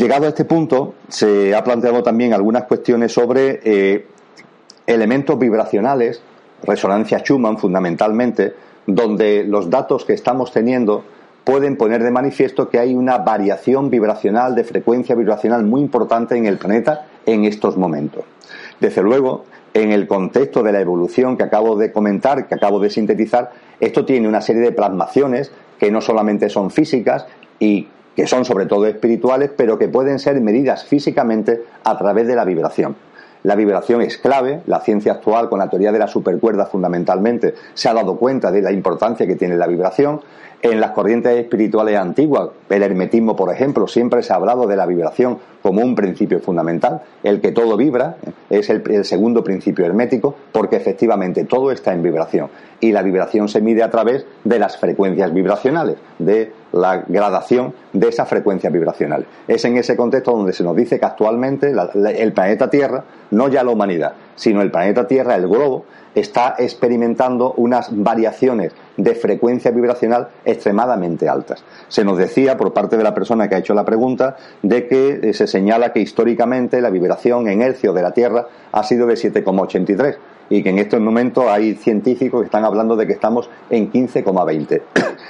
Llegado a este punto, se ha planteado también algunas cuestiones sobre eh, elementos vibracionales, resonancia Schumann fundamentalmente, donde los datos que estamos teniendo pueden poner de manifiesto que hay una variación vibracional, de frecuencia vibracional muy importante en el planeta en estos momentos. Desde luego, en el contexto de la evolución que acabo de comentar, que acabo de sintetizar, esto tiene una serie de plasmaciones que no solamente son físicas y que son sobre todo espirituales, pero que pueden ser medidas físicamente a través de la vibración. La vibración es clave, la ciencia actual con la teoría de la supercuerda fundamentalmente se ha dado cuenta de la importancia que tiene la vibración. En las corrientes espirituales antiguas, el hermetismo, por ejemplo, siempre se ha hablado de la vibración como un principio fundamental. El que todo vibra es el, el, segundo principio hermético, porque efectivamente todo está en vibración. Y la vibración se mide a través de las frecuencias vibracionales, de la gradación de esas frecuencias vibracionales. Es en ese contexto donde se nos dice que actualmente el planeta Tierra, no ya la humanidad, sino el planeta Tierra, el globo, está experimentando unas variaciones de frecuencia vibracional extremadamente altas. Se nos decía por parte de la persona que ha hecho la pregunta de que se señala que históricamente la vibración en hercio de la Tierra ha sido de 7,83 y que en estos momentos hay científicos que están hablando de que estamos en 15,20.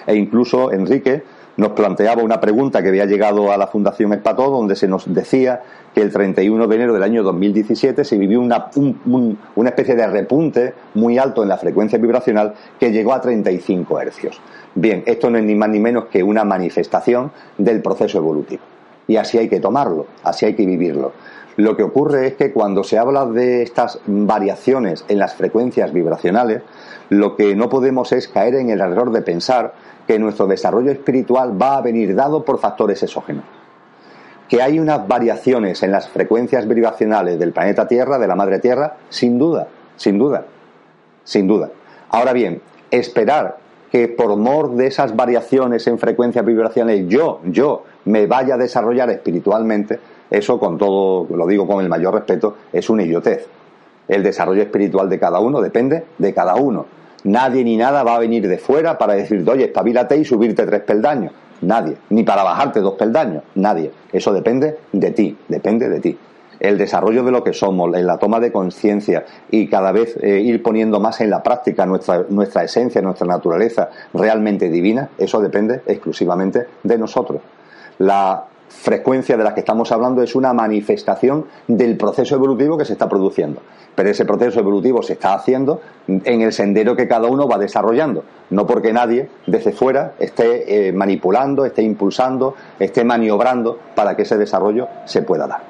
E incluso Enrique nos planteaba una pregunta que había llegado a la Fundación Espató, donde se nos decía que el 31 de enero del año 2017 se vivió una, un, un, una especie de repunte muy alto en la frecuencia vibracional que llegó a 35 hercios. Bien, esto no es ni más ni menos que una manifestación del proceso evolutivo. Y así hay que tomarlo, así hay que vivirlo. Lo que ocurre es que cuando se habla de estas variaciones en las frecuencias vibracionales, lo que no podemos es caer en el error de pensar que nuestro desarrollo espiritual va a venir dado por factores exógenos. Que hay unas variaciones en las frecuencias vibracionales del planeta Tierra, de la Madre Tierra, sin duda, sin duda, sin duda. Ahora bien, esperar que por mor de esas variaciones en frecuencias vibracionales yo, yo me vaya a desarrollar espiritualmente, eso con todo, lo digo con el mayor respeto, es una idiotez. El desarrollo espiritual de cada uno depende de cada uno. Nadie ni nada va a venir de fuera para decirte, oye, espabilate y subirte tres peldaños. Nadie. Ni para bajarte dos peldaños. Nadie. Eso depende de ti. Depende de ti. El desarrollo de lo que somos, en la toma de conciencia y cada vez eh, ir poniendo más en la práctica nuestra, esencia, nuestra naturaleza realmente divina, eso depende exclusivamente de nosotros. La frecuencia de la que estamos hablando es una manifestación del proceso evolutivo que se está produciendo. Pero ese proceso evolutivo se está haciendo en el sendero que cada uno va desarrollando, no porque nadie desde fuera esté eh, manipulando, esté impulsando, esté maniobrando para que ese desarrollo se pueda dar.